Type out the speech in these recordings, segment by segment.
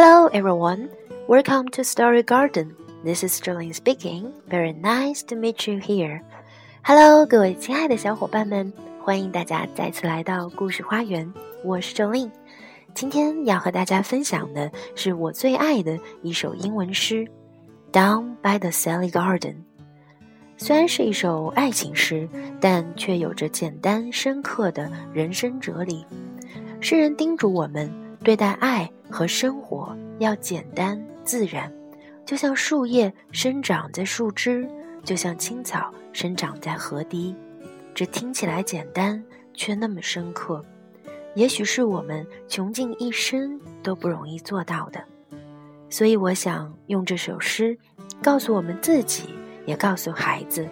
Hello, everyone. Welcome to Story Garden. This is Jolin speaking. Very nice to meet you here. Hello，各位亲爱的小伙伴们，欢迎大家再次来到故事花园。我是 Jolin。今天要和大家分享的是我最爱的一首英文诗《Down by the Sally Garden》。虽然是一首爱情诗，但却有着简单深刻的人生哲理。诗人叮嘱我们对待爱。和生活要简单自然，就像树叶生长在树枝，就像青草生长在河堤。这听起来简单，却那么深刻。也许是我们穷尽一生都不容易做到的。所以，我想用这首诗，告诉我们自己，也告诉孩子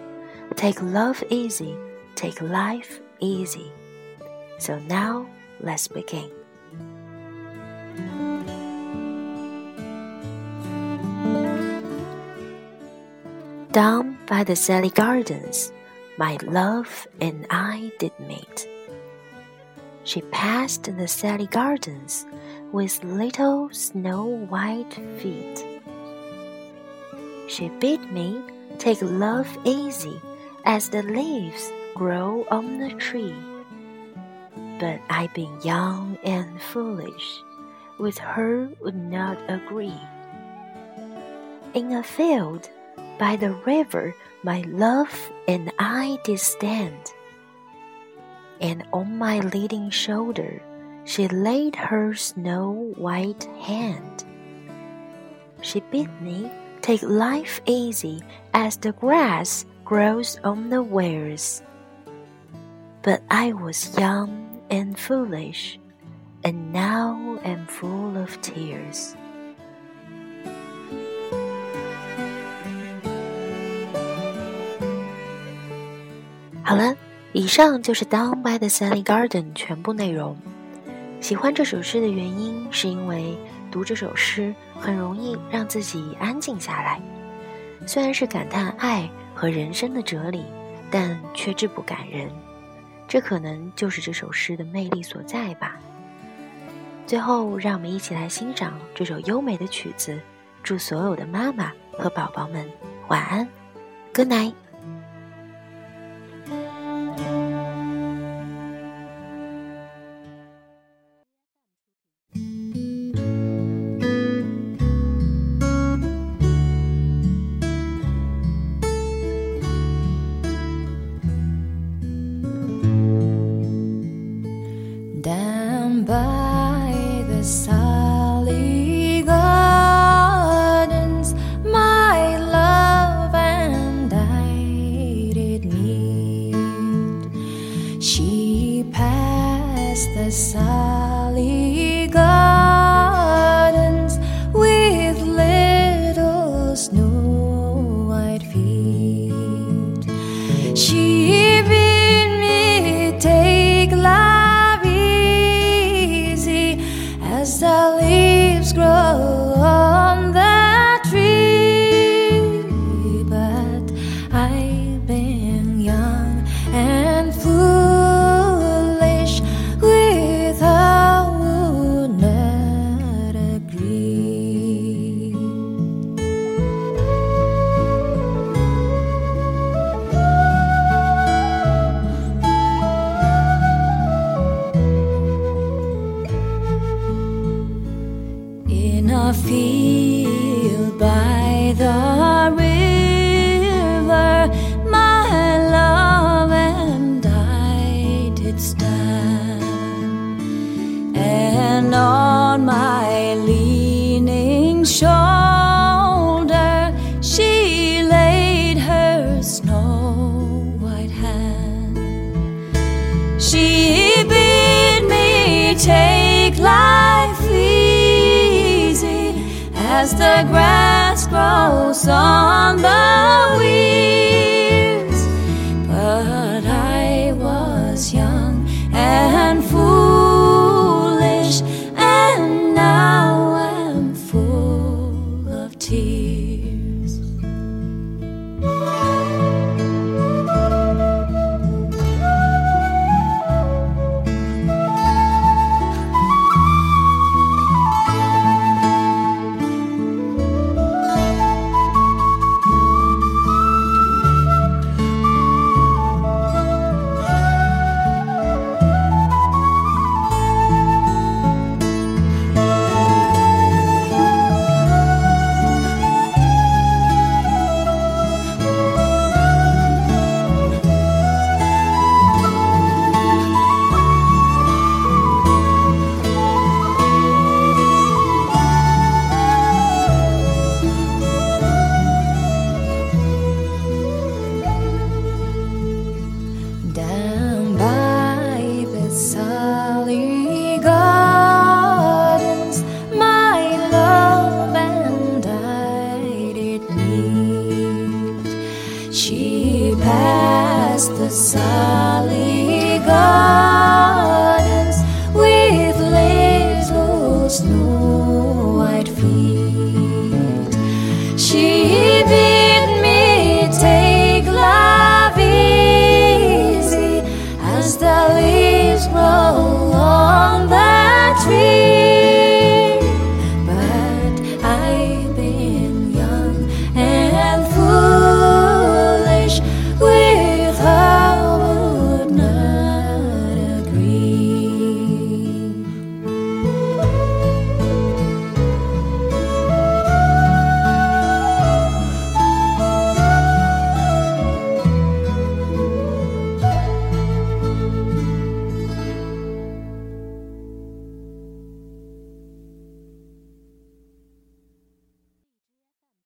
：Take love easy, take life easy. So now, let's begin. Down by the Salley Gardens, my love and I did meet. She passed the Salley Gardens with little snow white feet. She bid me take love easy as the leaves grow on the tree. But I, being young and foolish, with her would not agree. In a field by the river my love and I did stand, and on my leading shoulder she laid her snow white hand. She bid me take life easy as the grass grows on the weirs. But I was young and foolish, and now am full of tears. 好了，以上就是《Down by the Sunny Garden》全部内容。喜欢这首诗的原因，是因为读这首诗很容易让自己安静下来。虽然是感叹爱和人生的哲理，但却质不感人。这可能就是这首诗的魅力所在吧。最后，让我们一起来欣赏这首优美的曲子。祝所有的妈妈和宝宝们晚安，Good night。She passed the Salley Gardens with little snow white feet. She in a field by the river, my love and I did stand, and on my leaning shore. As the grass grows on the weeds. But I was young leaves grow